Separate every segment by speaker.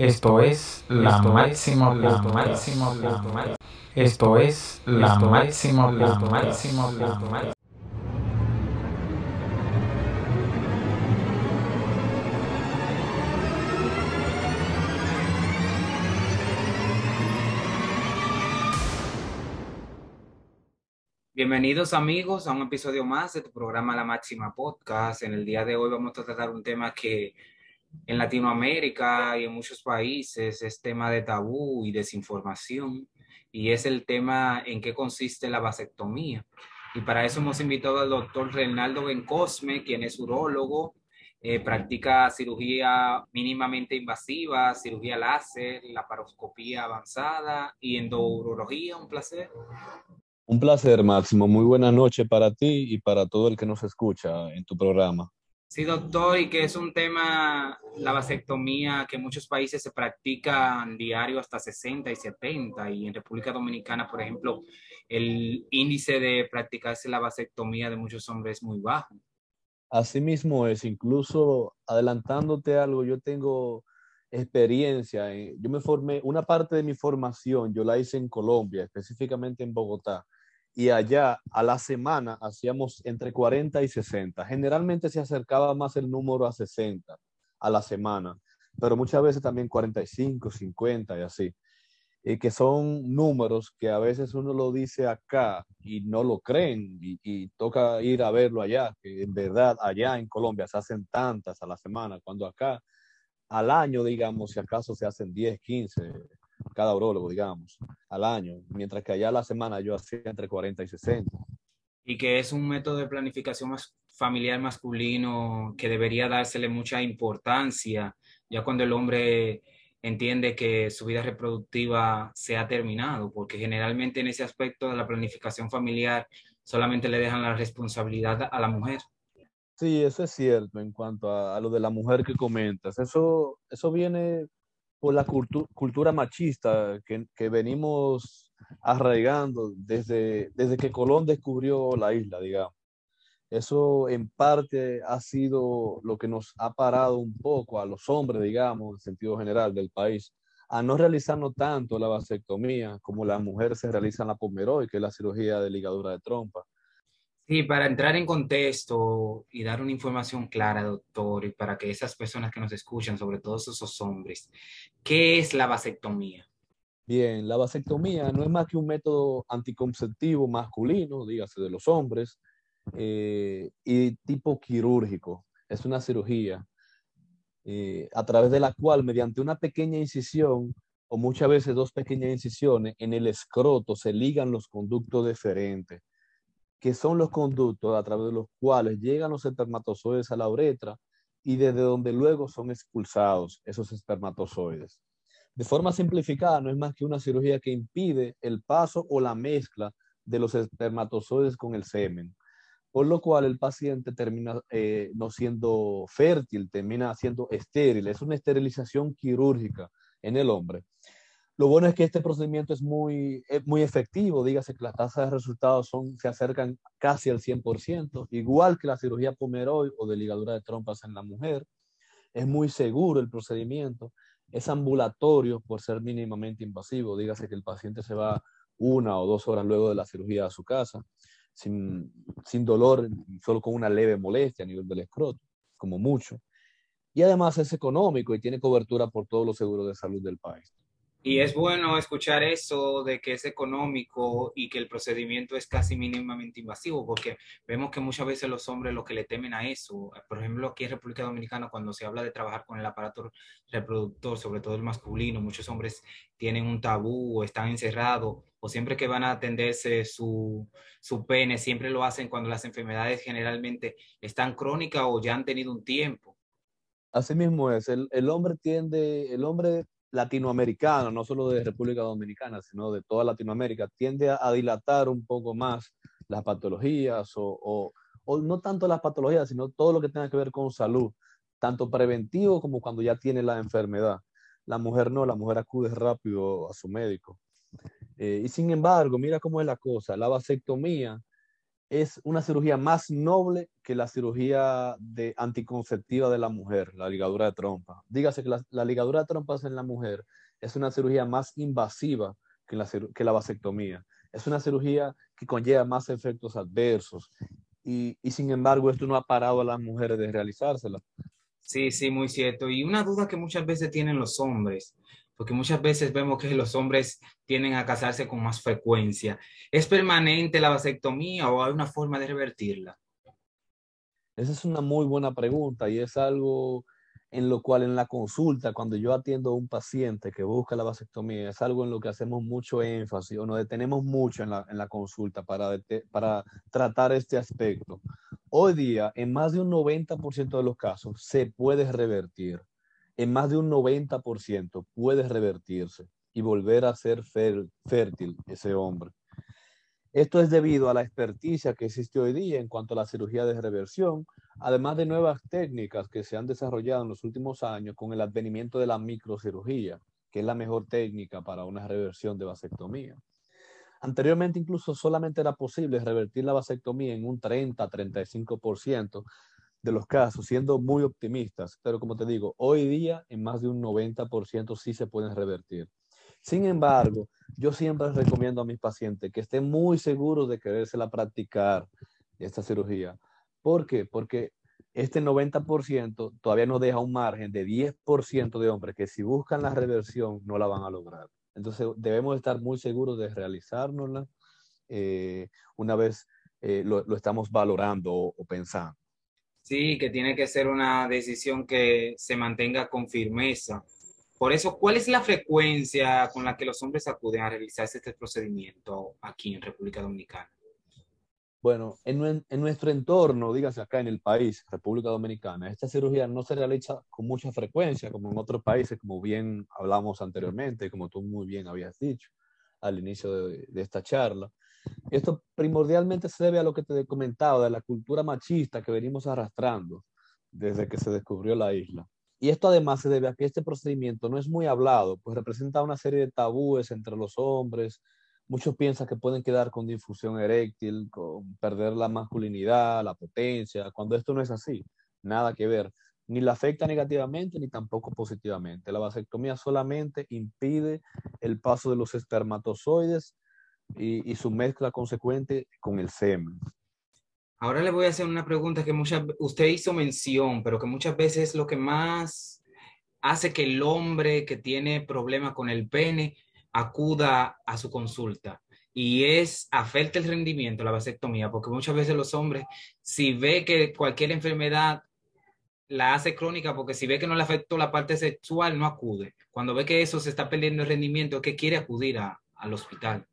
Speaker 1: Esto es la máximo, la máximo, la máximo. Esto es la máximo, la máximo, la máximo.
Speaker 2: Bienvenidos amigos a un episodio más de tu programa La Máxima Podcast. En el día de hoy vamos a tratar un tema que en Latinoamérica y en muchos países es tema de tabú y desinformación y es el tema en qué consiste la vasectomía. Y para eso hemos invitado al doctor Reinaldo Bencosme, quien es urólogo, eh, practica cirugía mínimamente invasiva, cirugía láser, laparoscopía avanzada y endourología. Un placer.
Speaker 3: Un placer, Máximo. Muy buena noche para ti y para todo el que nos escucha en tu programa.
Speaker 2: Sí, doctor, y que es un tema, la vasectomía, que en muchos países se practican diario hasta 60 y 70, y en República Dominicana, por ejemplo, el índice de practicarse la vasectomía de muchos hombres es muy bajo.
Speaker 3: Así mismo es, incluso adelantándote algo, yo tengo experiencia, yo me formé, una parte de mi formación yo la hice en Colombia, específicamente en Bogotá y allá a la semana hacíamos entre 40 y 60. Generalmente se acercaba más el número a 60 a la semana, pero muchas veces también 45, 50 y así. Y que son números que a veces uno lo dice acá y no lo creen y, y, toca ir a verlo allá, que en verdad allá en Colombia se hacen tantas a la semana, cuando acá al año, digamos, si acaso se hacen 10, 15, cada urologo, digamos, al año, mientras que allá a la semana yo hacía entre 40 y 60.
Speaker 2: Y que es un método de planificación más familiar masculino que debería dársele mucha importancia, ya cuando el hombre entiende que su vida reproductiva se ha terminado, porque generalmente en ese aspecto de la planificación familiar solamente le dejan la responsabilidad a la mujer.
Speaker 3: Sí, eso es cierto en cuanto a, a lo de la mujer que comentas. Eso, eso viene por la cultura machista que, que, venimos arraigando desde, desde que Colón descubrió la isla, digamos. Eso en parte ha sido lo que nos ha parado un poco a los hombres, digamos, en sentido general del país, a no realizarnos tanto la vasectomía como la mujer se realiza en la pomeroy, que es la cirugía de ligadura de trompa.
Speaker 2: Sí, para entrar en contexto y dar una información clara, doctor, y para que esas personas que nos escuchan, sobre todo esos hombres, ¿qué es la vasectomía?
Speaker 3: Bien, la vasectomía no es más que un método anticonceptivo masculino, dígase de los hombres, eh, y tipo quirúrgico. Es una cirugía eh, a través de la cual, mediante una pequeña incisión, o muchas veces dos pequeñas incisiones, en el escroto se ligan los conductos deferentes que son los conductos a través de los cuales llegan los espermatozoides a la uretra y desde donde luego son expulsados esos espermatozoides. De forma simplificada, no es más que una cirugía que impide el paso o la mezcla de los espermatozoides con el semen, por lo cual el paciente termina eh, no siendo fértil, termina siendo estéril. Es una esterilización quirúrgica en el hombre. Lo bueno es que este procedimiento es muy, muy efectivo, dígase que las tasas de resultados son, se acercan casi al 100%, igual que la cirugía pomeroid o de ligadura de trompas en la mujer. Es muy seguro el procedimiento, es ambulatorio por ser mínimamente invasivo, dígase que el paciente se va una o dos horas luego de la cirugía a su casa, sin, sin dolor, solo con una leve molestia a nivel del escroto, como mucho. Y además es económico y tiene cobertura por todos los seguros de salud del país.
Speaker 2: Y es bueno escuchar eso de que es económico y que el procedimiento es casi mínimamente invasivo, porque vemos que muchas veces los hombres lo que le temen a eso, por ejemplo, aquí en República Dominicana, cuando se habla de trabajar con el aparato reproductor, sobre todo el masculino, muchos hombres tienen un tabú o están encerrados, o siempre que van a atenderse su, su pene, siempre lo hacen cuando las enfermedades generalmente están crónicas o ya han tenido un tiempo.
Speaker 3: Así mismo es, el, el hombre tiende, el hombre latinoamericano, no solo de República Dominicana, sino de toda Latinoamérica, tiende a, dilatar un poco más las patologías o, o, no tanto las patologías, sino todo lo que tenga que ver con salud, tanto preventivo como cuando ya tiene la enfermedad. La mujer no, la mujer acude rápido a su médico. Eh, y sin embargo, mira cómo es la cosa, la vasectomía es una cirugía más noble que la cirugía de anticonceptiva de la mujer, la ligadura de trompa. Dígase que la, ligadura de trompas en la mujer es una cirugía más invasiva que la, que la vasectomía. Es una cirugía que conlleva más efectos adversos y, y, sin embargo esto no ha parado a las mujeres de realizársela.
Speaker 2: Sí, sí, muy cierto. Y una duda que muchas veces tienen los hombres, porque muchas veces vemos que los hombres tienden a casarse con más frecuencia. ¿Es permanente la vasectomía o hay una forma de revertirla?
Speaker 3: Esa es una muy buena pregunta y es algo en lo cual en la consulta, cuando yo atiendo a un paciente que busca la vasectomía, es algo en lo que hacemos mucho énfasis o nos detenemos mucho en la, consulta para tratar este aspecto. Hoy día, en más de un 90% de los casos, se puede revertir en más de un 90% puede revertirse y volver a ser fértil ese hombre. Esto es debido a la experticia que existe hoy día en cuanto a la cirugía de reversión, además de nuevas técnicas que se han desarrollado en los últimos años con el advenimiento de la microcirugía, que es la mejor técnica para una reversión de vasectomía. Anteriormente incluso solamente era posible revertir la vasectomía en un 30-35%, de los casos, siendo muy optimistas, pero como te digo, hoy día en más de un 90% sí se pueden revertir. Sin embargo, yo siempre recomiendo a mis pacientes que estén muy seguros de querérsela practicar esta cirugía. ¿Por qué? Porque este 90% todavía nos deja un margen de 10% de hombres que si buscan la reversión no la van a lograr. Entonces debemos estar muy seguros de realizárnosla eh, una vez eh, lo, estamos valorando o pensando.
Speaker 2: Sí, que tiene que ser una decisión que se mantenga con firmeza. Por eso, ¿cuál es la frecuencia con la que los hombres acuden a realizarse este procedimiento aquí en República Dominicana?
Speaker 3: Bueno, en, nuestro entorno, dígase acá en el país, República Dominicana, esta cirugía no se realiza con mucha frecuencia como en otros países, como bien hablamos anteriormente, como tú muy bien habías dicho al inicio de esta charla. Esto primordialmente se debe a lo que te he comentado, de la cultura machista que venimos arrastrando desde que se descubrió la isla. Y esto además se debe a que este procedimiento no es muy hablado, pues representa una serie de tabúes entre los hombres. Muchos piensan que pueden quedar con difusión eréctil, con perder la masculinidad, la potencia, cuando esto no es así, nada que ver. Ni la afecta negativamente ni tampoco positivamente. La vasectomía solamente impide el paso de los espermatozoides y, su mezcla consecuente con el semen.
Speaker 2: Ahora le voy a hacer una pregunta que muchas, usted hizo mención, pero que muchas veces es lo que más hace que el hombre que tiene problemas con el pene acuda a su consulta y es afecta el rendimiento, la vasectomía, porque muchas veces los hombres, si ve que cualquier enfermedad la hace crónica, porque si ve que no le afectó la parte sexual, no acude. Cuando ve que eso se está perdiendo el rendimiento, es que quiere acudir al hospital.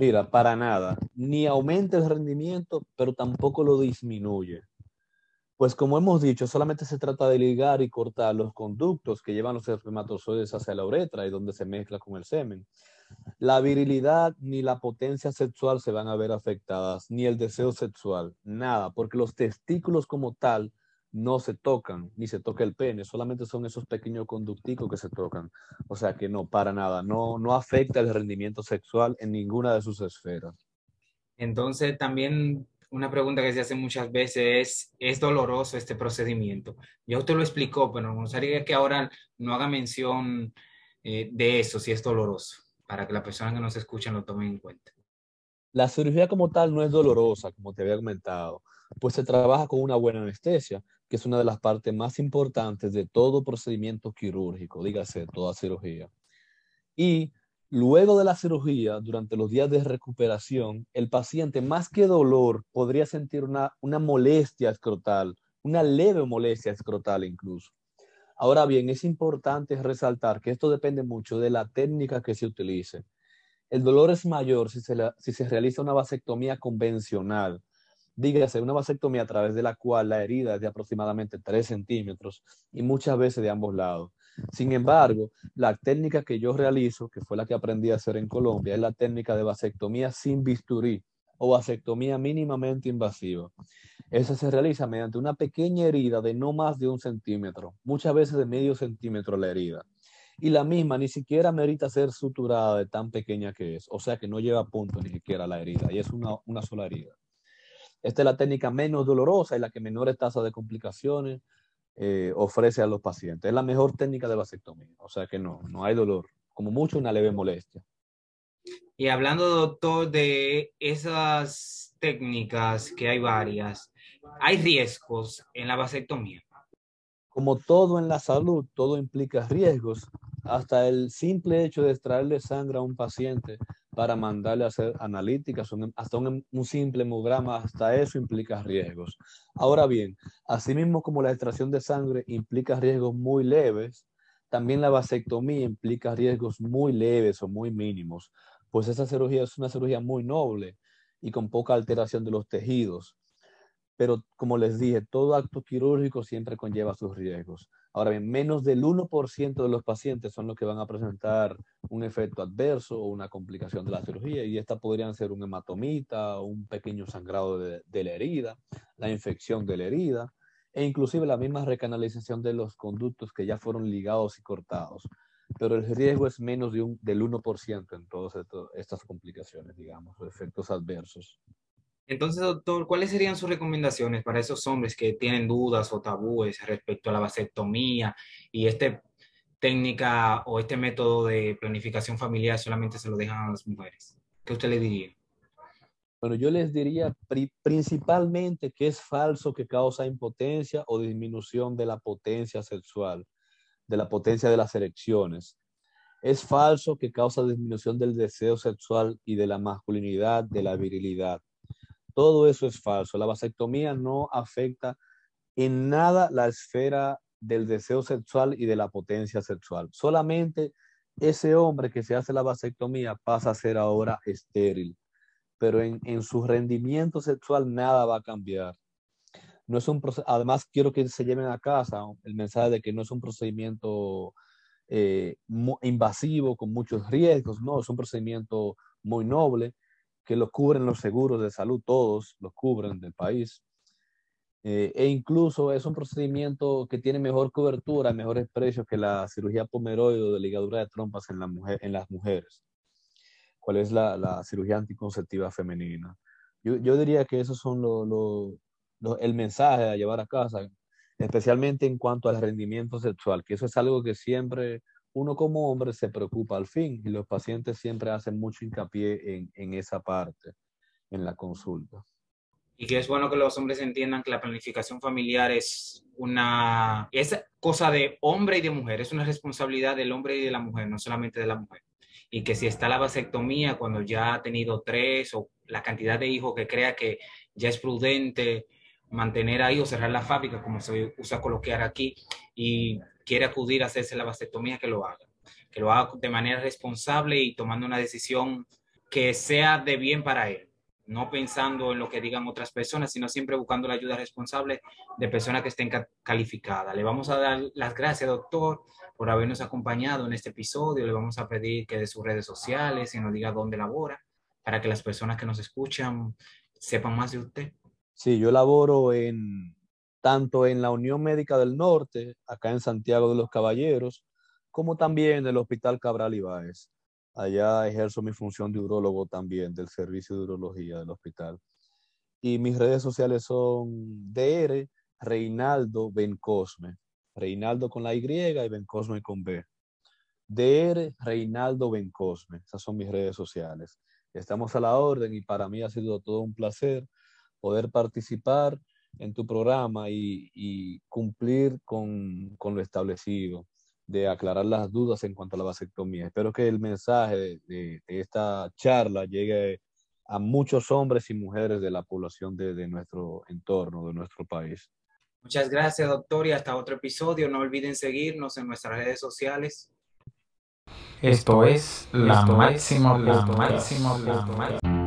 Speaker 3: Mira, para nada. Ni aumenta el rendimiento, pero tampoco lo disminuye. Pues como hemos dicho, solamente se trata de ligar y cortar los conductos que llevan los espermatozoides hacia la uretra y donde se mezcla con el semen. La virilidad ni la potencia sexual se van a ver afectadas, ni el deseo sexual, nada, porque los testículos como tal no se tocan, ni se toca el pene, solamente son esos pequeños conducticos que se tocan. O sea que no, para nada, no, no afecta el rendimiento sexual en ninguna de sus esferas.
Speaker 2: Entonces, también una pregunta que se hace muchas veces es, ¿es doloroso este procedimiento? Ya usted lo explicó, pero me gustaría que ahora no haga mención eh, de eso, si es doloroso, para que la persona que nos escucha lo tome en cuenta.
Speaker 3: La cirugía como tal no es dolorosa, como te había comentado, pues se trabaja con una buena anestesia, que es una de las partes más importantes de todo procedimiento quirúrgico, dígase, toda cirugía. Y luego de la cirugía, durante los días de recuperación, el paciente más que dolor podría sentir una, una molestia escrotal, una leve molestia escrotal incluso. Ahora bien, es importante resaltar que esto depende mucho de la técnica que se utilice. El dolor es mayor si se, si se realiza una vasectomía convencional, dígase una vasectomía a través de la cual la herida es de aproximadamente 3 centímetros y muchas veces de ambos lados. Sin embargo, la técnica que yo realizo, que fue la que aprendí a hacer en Colombia, es la técnica de vasectomía sin bisturí o vasectomía mínimamente invasiva. Esa se realiza mediante una pequeña herida de no más de un centímetro, muchas veces de medio centímetro la herida. Y la misma ni siquiera merita ser suturada de tan pequeña que es, o sea que no lleva punto ni siquiera la herida, y es una, una sola herida. Esta es la técnica menos dolorosa y la que menores tasas de complicaciones eh, ofrece a los pacientes. Es la mejor técnica de vasectomía, o sea que no, no hay dolor, como mucho una leve molestia.
Speaker 2: Y hablando, doctor, de esas técnicas, que hay varias, ¿hay riesgos en la vasectomía?
Speaker 3: Como todo en la salud, todo implica riesgos. Hasta el simple hecho de extraerle sangre a un paciente para mandarle a hacer analíticas, hasta un, un, simple hemograma, hasta eso implica riesgos. Ahora bien, asimismo como la extracción de sangre implica riesgos muy leves, también la vasectomía implica riesgos muy leves o muy mínimos, pues esa cirugía es una cirugía muy noble y con poca alteración de los tejidos. Pero como les dije, todo acto quirúrgico siempre conlleva sus riesgos. Ahora bien, menos del 1% de los pacientes son los que van a presentar un efecto adverso o una complicación de la cirugía y esta podrían ser un hematomita, un pequeño sangrado de, de la herida, la infección de la herida e inclusive la misma recanalización de los conductos que ya fueron ligados y cortados pero el riesgo es menos de un, del 1% en todas estas complicaciones, digamos, o efectos adversos.
Speaker 2: Entonces, doctor, ¿cuáles serían sus recomendaciones para esos hombres que tienen dudas o tabúes respecto a la vasectomía y esta técnica o este método de planificación familiar solamente se lo dejan a las mujeres? ¿Qué usted le diría?
Speaker 3: Bueno, yo les diría principalmente que es falso que causa impotencia o disminución de la potencia sexual de la potencia de las erecciones. Es falso que causa disminución del deseo sexual y de la masculinidad, de la virilidad. Todo eso es falso. La vasectomía no afecta en nada la esfera del deseo sexual y de la potencia sexual. Solamente ese hombre que se hace la vasectomía pasa a ser ahora estéril, pero en, en su rendimiento sexual nada va a cambiar no es un además quiero que se lleven a casa el mensaje de que no es un procedimiento eh, invasivo con muchos riesgos, no, es un procedimiento muy noble que lo cubren los seguros de salud, todos los cubren del país. Eh, e incluso es un procedimiento que tiene mejor cobertura, mejores precios que la cirugía pomeroide de ligadura de trompas en, la mujer, en las mujeres. ¿Cuál es la, la cirugía anticonceptiva femenina? Yo, yo, diría que esos son los el mensaje a llevar a casa, especialmente en cuanto al rendimiento sexual, que eso es algo que siempre uno como hombre se preocupa al fin y los pacientes siempre hacen mucho hincapié en, en esa parte, en la consulta.
Speaker 2: Y que es bueno que los hombres entiendan que la planificación familiar es una es cosa de hombre y de mujer, es una responsabilidad del hombre y de la mujer, no solamente de la mujer. Y que si está la vasectomía cuando ya ha tenido tres o la cantidad de hijos que crea que ya es prudente mantener ahí o cerrar la fábrica, como se usa coloquiar aquí, y quiere acudir a hacerse la vasectomía, que lo haga. Que lo haga de manera responsable y tomando una decisión que sea de bien para él. No pensando en lo que digan otras personas, sino siempre buscando la ayuda responsable de personas que estén calificadas. Le vamos a dar las gracias, doctor, por habernos acompañado en este episodio. Le vamos a pedir que de sus redes sociales y nos diga dónde labora, para que las personas que nos escuchan sepan más de usted.
Speaker 3: Sí, yo laboro en tanto en la Unión Médica del Norte, acá en Santiago de los Caballeros, como también en el Hospital Cabral Ibáez. Allá ejerzo mi función de urologo también del servicio de urología del hospital. Y mis redes sociales son DR Reinaldo Bencosme. Reinaldo con la Y y Bencosme con B. DR Reinaldo Bencosme. Esas son mis redes sociales. Estamos a la orden y para mí ha sido todo un placer poder participar en tu programa y, cumplir con, lo establecido, de aclarar las dudas en cuanto a la vasectomía. Espero que el mensaje de, esta charla llegue a muchos hombres y mujeres de la población de, de, nuestro entorno, de nuestro país.
Speaker 2: Muchas gracias, doctor, y hasta otro episodio. No olviden seguirnos en nuestras redes sociales.
Speaker 1: Esto es la máxima, la máxima, la máxima.